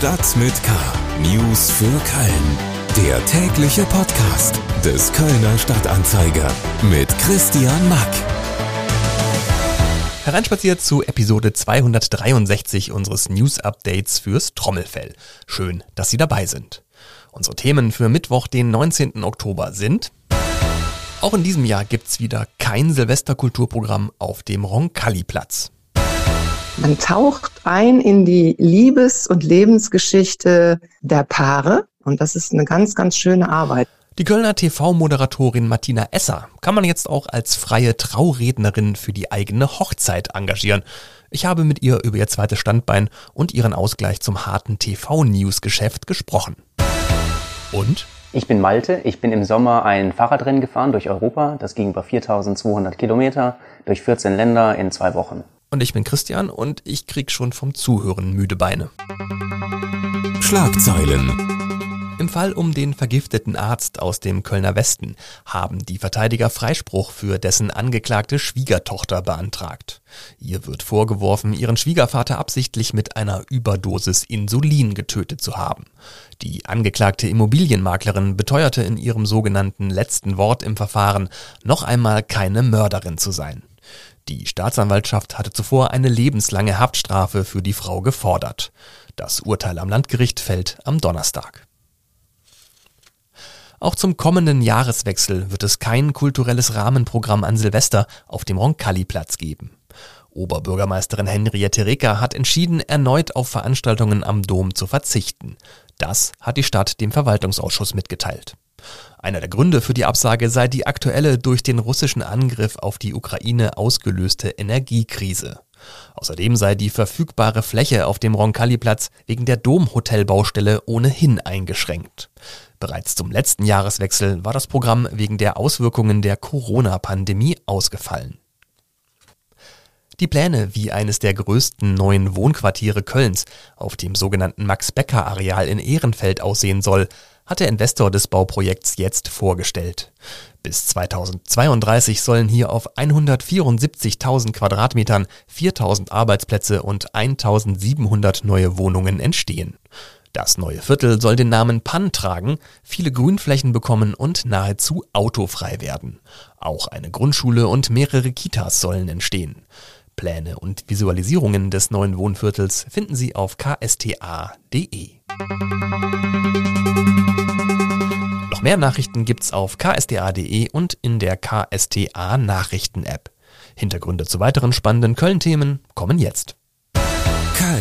Stadt mit K. News für Köln. Der tägliche Podcast des Kölner Stadtanzeiger mit Christian Mack. Hereinspaziert zu Episode 263 unseres News Updates fürs Trommelfell. Schön, dass Sie dabei sind. Unsere Themen für Mittwoch, den 19. Oktober sind auch in diesem Jahr gibt's wieder kein Silvesterkulturprogramm auf dem Roncalli-Platz. Man taucht ein in die Liebes- und Lebensgeschichte der Paare und das ist eine ganz, ganz schöne Arbeit. Die Kölner TV-Moderatorin Martina Esser kann man jetzt auch als freie Traurednerin für die eigene Hochzeit engagieren. Ich habe mit ihr über ihr zweites Standbein und ihren Ausgleich zum harten TV-News-Geschäft gesprochen. Und? Ich bin Malte. Ich bin im Sommer ein Fahrradrennen gefahren durch Europa. Das ging über 4200 Kilometer durch 14 Länder in zwei Wochen. Und ich bin Christian und ich krieg schon vom Zuhören müde Beine. Schlagzeilen. Im Fall um den vergifteten Arzt aus dem Kölner Westen haben die Verteidiger Freispruch für dessen angeklagte Schwiegertochter beantragt. Ihr wird vorgeworfen, ihren Schwiegervater absichtlich mit einer Überdosis Insulin getötet zu haben. Die angeklagte Immobilienmaklerin beteuerte in ihrem sogenannten letzten Wort im Verfahren, noch einmal keine Mörderin zu sein. Die Staatsanwaltschaft hatte zuvor eine lebenslange Haftstrafe für die Frau gefordert. Das Urteil am Landgericht fällt am Donnerstag. Auch zum kommenden Jahreswechsel wird es kein kulturelles Rahmenprogramm an Silvester auf dem Roncalli-Platz geben. Oberbürgermeisterin Henriette Reker hat entschieden, erneut auf Veranstaltungen am Dom zu verzichten. Das hat die Stadt dem Verwaltungsausschuss mitgeteilt. Einer der Gründe für die Absage sei die aktuelle durch den russischen Angriff auf die Ukraine ausgelöste Energiekrise. Außerdem sei die verfügbare Fläche auf dem Roncalli-Platz wegen der Domhotelbaustelle ohnehin eingeschränkt. Bereits zum letzten Jahreswechsel war das Programm wegen der Auswirkungen der Corona-Pandemie ausgefallen. Die Pläne, wie eines der größten neuen Wohnquartiere Kölns auf dem sogenannten Max-Becker-Areal in Ehrenfeld aussehen soll, hat der Investor des Bauprojekts jetzt vorgestellt. Bis 2032 sollen hier auf 174.000 Quadratmetern 4.000 Arbeitsplätze und 1.700 neue Wohnungen entstehen. Das neue Viertel soll den Namen Pann tragen, viele Grünflächen bekommen und nahezu autofrei werden. Auch eine Grundschule und mehrere Kitas sollen entstehen. Pläne und Visualisierungen des neuen Wohnviertels finden Sie auf ksta.de. Noch mehr Nachrichten gibt's auf ksta.de und in der KSTA Nachrichten App. Hintergründe zu weiteren spannenden Köln-Themen kommen jetzt.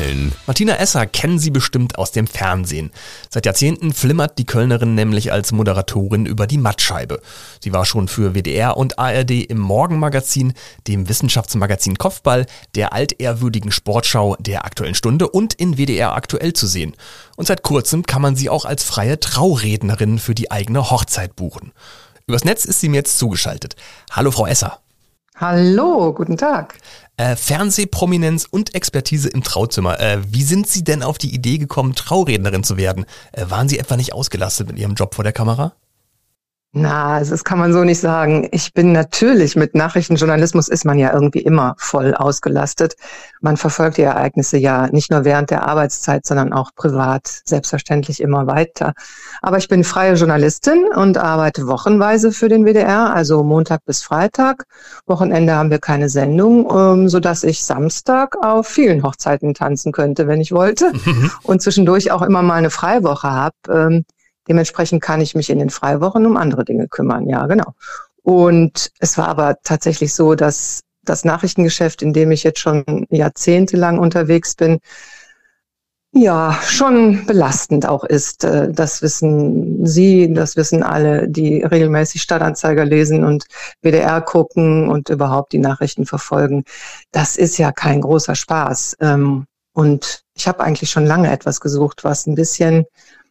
Köln. Martina Esser kennen Sie bestimmt aus dem Fernsehen. Seit Jahrzehnten flimmert die Kölnerin nämlich als Moderatorin über die Mattscheibe. Sie war schon für WDR und ARD im Morgenmagazin, dem Wissenschaftsmagazin Kopfball, der altehrwürdigen Sportschau der Aktuellen Stunde und in WDR aktuell zu sehen. Und seit kurzem kann man sie auch als freie Traurednerin für die eigene Hochzeit buchen. Übers Netz ist sie mir jetzt zugeschaltet. Hallo Frau Esser. Hallo, guten Tag. Äh, Fernsehprominenz und Expertise im Trauzimmer. Äh, wie sind Sie denn auf die Idee gekommen, Traurednerin zu werden? Äh, waren Sie etwa nicht ausgelastet mit Ihrem Job vor der Kamera? Na, also das kann man so nicht sagen. Ich bin natürlich mit Nachrichtenjournalismus ist man ja irgendwie immer voll ausgelastet. Man verfolgt die Ereignisse ja nicht nur während der Arbeitszeit, sondern auch privat selbstverständlich immer weiter. Aber ich bin freie Journalistin und arbeite wochenweise für den WDR, also Montag bis Freitag. Wochenende haben wir keine Sendung, ähm, so dass ich Samstag auf vielen Hochzeiten tanzen könnte, wenn ich wollte. Mhm. Und zwischendurch auch immer mal eine Freiwoche habe. Dementsprechend kann ich mich in den Freiwochen um andere Dinge kümmern. Ja, genau. Und es war aber tatsächlich so, dass das Nachrichtengeschäft, in dem ich jetzt schon jahrzehntelang unterwegs bin, ja, schon belastend auch ist. Äh, das wissen Sie, das wissen alle, die regelmäßig Stadtanzeiger lesen und WDR gucken und überhaupt die Nachrichten verfolgen. Das ist ja kein großer Spaß. Ähm, und ich habe eigentlich schon lange etwas gesucht, was ein bisschen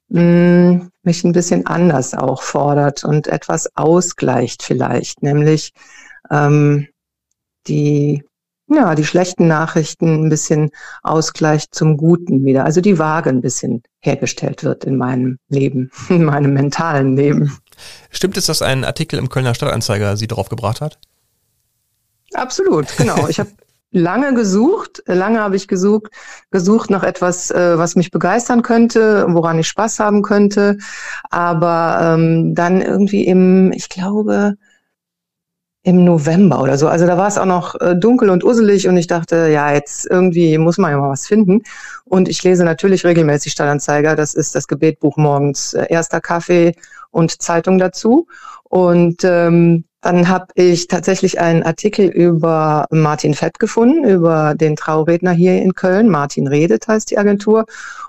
mh, hm, mich ein bisschen anders auch fordert und etwas ausgleicht vielleicht, nämlich ähm, die ja, die schlechten Nachrichten ein bisschen ausgleicht zum Guten wieder. Also die Waage ein bisschen hergestellt wird in meinem Leben, in meinem mentalen Leben. Stimmt es, dass ein Artikel im Kölner Stadtanzeiger Sie darauf gebracht hat? Absolut, genau. Ich habe lange gesucht, lange habe ich gesucht, gesucht nach etwas, äh, was mich begeistern könnte, woran ich Spaß haben könnte. Aber ähm, dann irgendwie im, ich glaube, im November oder so. Also da war es auch noch äh, dunkel und uselig und ich dachte, ja, jetzt irgendwie muss man ja mal was finden. Und ich lese natürlich regelmäßig Stadtanzeiger. Das ist das Gebetbuch morgens, äh, erster Kaffee und Zeitung dazu. Und ähm, dann habe ich tatsächlich einen Artikel über Martin Fett gefunden, über den Trauredner hier in Köln. Martin Redet heißt die Agentur.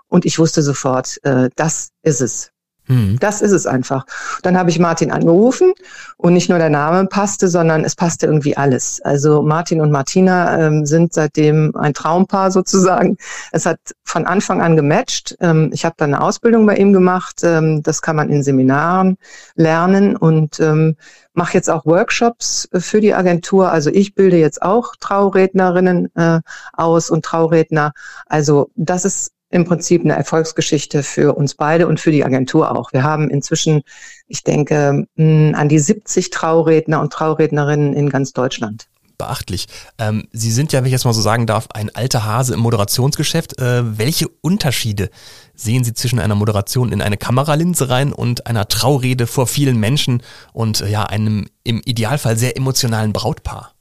Und ich wusste sofort, äh, das ist es. Hm. Das ist es einfach. Dann habe ich Martin angerufen und nicht nur der Name passte, sondern es passte irgendwie alles. Also Martin und Martina ähm, sind seitdem ein Traumpaar sozusagen. Es hat von Anfang an gematcht. Ähm, ich habe dann eine Ausbildung bei ihm gemacht. Ähm, das kann man in Seminaren lernen und ähm, mache jetzt auch Workshops für die Agentur. Also ich bilde jetzt auch Traurednerinnen äh, aus und Trauredner. Also das ist im Prinzip eine Erfolgsgeschichte für uns beide und für die Agentur auch. Wir haben inzwischen, ich denke, an die 70 Trauredner und Traurednerinnen in ganz Deutschland beachtlich. Ähm, Sie sind ja, wenn ich jetzt mal so sagen darf, ein alter Hase im Moderationsgeschäft. Äh, welche Unterschiede sehen Sie zwischen einer Moderation in eine Kameralinse rein und einer Traurede vor vielen Menschen und äh, ja, einem im Idealfall sehr emotionalen Brautpaar?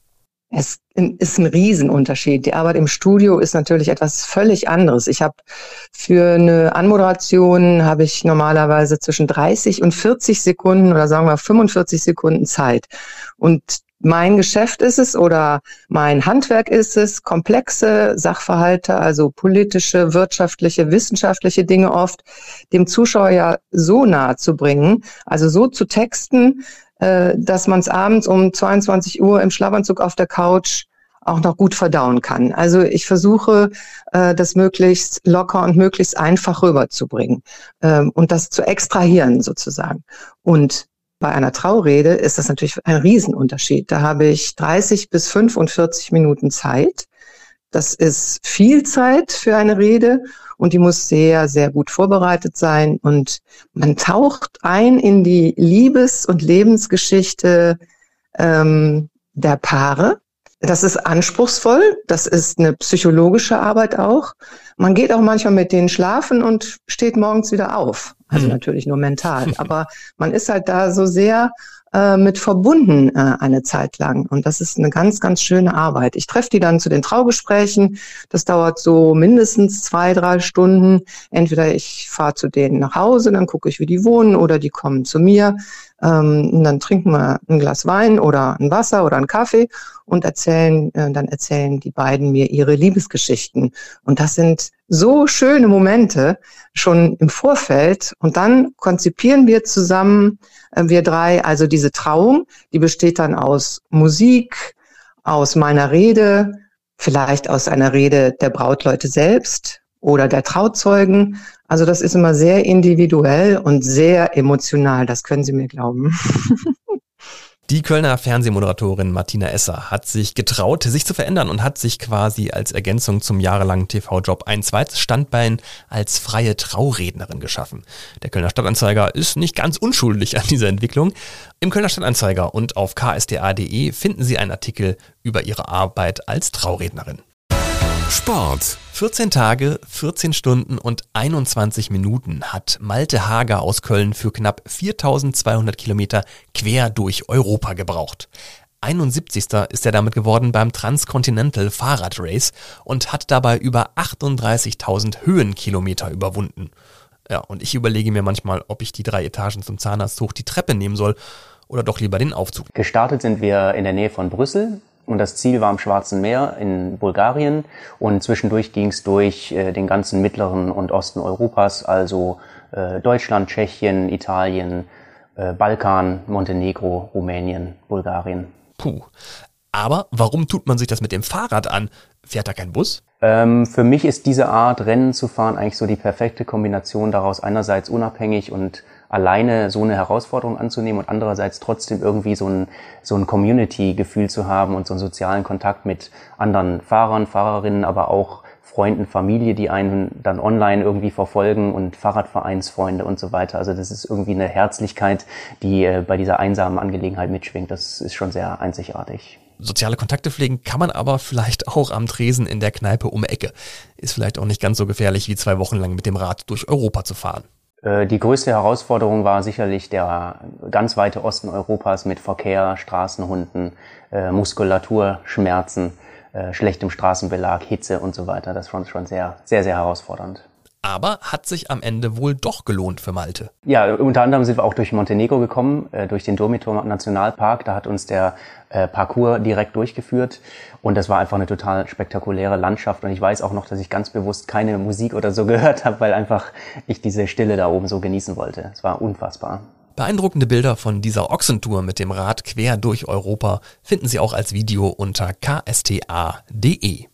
Es ist ein Riesenunterschied. Die Arbeit im Studio ist natürlich etwas völlig anderes. Ich habe für eine Anmoderation habe ich normalerweise zwischen 30 und 40 Sekunden oder sagen wir 45 Sekunden Zeit. Und mein Geschäft ist es oder mein Handwerk ist es, komplexe Sachverhalte, also politische, wirtschaftliche, wissenschaftliche Dinge oft dem Zuschauer ja so nahe zu bringen, also so zu texten, äh, dass man es abends um 22 Uhr im Schlafanzug auf der Couch auch noch gut verdauen kann. Also ich versuche, äh, das möglichst locker und möglichst einfach rüberzubringen ähm, und das zu extrahieren sozusagen. Und bei einer Traurede ist das natürlich ein Riesenunterschied. Da habe ich 30 bis 45 Minuten Zeit. Das ist viel Zeit für eine Rede und die muss sehr, sehr gut vorbereitet sein. Und man taucht ein in die Liebes- und Lebensgeschichte ähm, der Paare. Das ist anspruchsvoll, das ist eine psychologische Arbeit auch. Man geht auch manchmal mit denen schlafen und steht morgens wieder auf. Also mhm. natürlich nur mental. Aber man ist halt da so sehr äh, mit verbunden äh, eine Zeit lang. Und das ist eine ganz, ganz schöne Arbeit. Ich treffe die dann zu den Traugesprächen. Das dauert so mindestens zwei, drei Stunden. Entweder ich fahre zu denen nach Hause, dann gucke ich, wie die wohnen, oder die kommen zu mir. Ähm, und dann trinken wir ein Glas Wein oder ein Wasser oder einen Kaffee und erzählen, äh, dann erzählen die beiden mir ihre Liebesgeschichten. Und das sind so schöne Momente schon im Vorfeld. Und dann konzipieren wir zusammen, äh, wir drei, also diese Trauung, die besteht dann aus Musik, aus meiner Rede, vielleicht aus einer Rede der Brautleute selbst oder der Trauzeugen. Also das ist immer sehr individuell und sehr emotional, das können Sie mir glauben. Die Kölner Fernsehmoderatorin Martina Esser hat sich getraut, sich zu verändern und hat sich quasi als Ergänzung zum jahrelangen TV-Job ein zweites Standbein als freie Traurednerin geschaffen. Der Kölner Stadtanzeiger ist nicht ganz unschuldig an dieser Entwicklung. Im Kölner Stadtanzeiger und auf ksda.de finden Sie einen Artikel über ihre Arbeit als Traurednerin. Sport. 14 Tage, 14 Stunden und 21 Minuten hat Malte Hager aus Köln für knapp 4200 Kilometer quer durch Europa gebraucht. 71. ist er damit geworden beim Transcontinental Fahrradrace und hat dabei über 38.000 Höhenkilometer überwunden. Ja, und ich überlege mir manchmal, ob ich die drei Etagen zum Zahnarzt hoch die Treppe nehmen soll oder doch lieber den Aufzug. Gestartet sind wir in der Nähe von Brüssel und das Ziel war am Schwarzen Meer in Bulgarien und zwischendurch ging es durch äh, den ganzen mittleren und Osten Europas, also äh, Deutschland, Tschechien, Italien, äh, Balkan, Montenegro, Rumänien, Bulgarien. Puh. Aber warum tut man sich das mit dem Fahrrad an? Fährt da kein Bus? Ähm, für mich ist diese Art Rennen zu fahren eigentlich so die perfekte Kombination daraus, einerseits unabhängig und alleine so eine Herausforderung anzunehmen und andererseits trotzdem irgendwie so ein, so ein Community-Gefühl zu haben und so einen sozialen Kontakt mit anderen Fahrern, Fahrerinnen, aber auch Freunden, Familie, die einen dann online irgendwie verfolgen und Fahrradvereinsfreunde und so weiter. Also das ist irgendwie eine Herzlichkeit, die äh, bei dieser einsamen Angelegenheit mitschwingt. Das ist schon sehr einzigartig. Soziale Kontakte pflegen kann man aber vielleicht auch am Tresen in der Kneipe um Ecke. Ist vielleicht auch nicht ganz so gefährlich, wie zwei Wochen lang mit dem Rad durch Europa zu fahren. Äh, die größte Herausforderung war sicherlich der ganz weite Osten Europas mit Verkehr, Straßenhunden, äh, Muskulaturschmerzen, äh, schlechtem Straßenbelag, Hitze und so weiter. Das war schon sehr, sehr, sehr herausfordernd. Aber hat sich am Ende wohl doch gelohnt für Malte. Ja, unter anderem sind wir auch durch Montenegro gekommen, äh, durch den Domitor Nationalpark. Da hat uns der äh, Parcours direkt durchgeführt und das war einfach eine total spektakuläre Landschaft. Und ich weiß auch noch, dass ich ganz bewusst keine Musik oder so gehört habe, weil einfach ich diese Stille da oben so genießen wollte. Es war unfassbar. Beeindruckende Bilder von dieser Ochsentour mit dem Rad quer durch Europa finden Sie auch als Video unter ksta.de.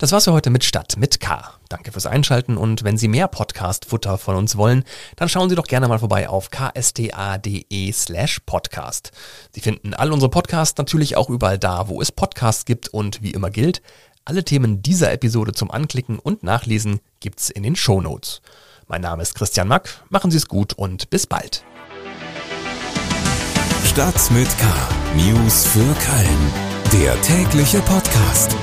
Das war's für heute mit Stadt mit K. Danke fürs Einschalten und wenn Sie mehr Podcast-Futter von uns wollen, dann schauen Sie doch gerne mal vorbei auf ksta.de slash podcast. Sie finden all unsere Podcasts natürlich auch überall da, wo es Podcasts gibt und wie immer gilt, alle Themen dieser Episode zum Anklicken und Nachlesen gibt's in den Show Notes. Mein Name ist Christian Mack, machen Sie es gut und bis bald. Stadt mit K. News für Köln. Der tägliche Podcast.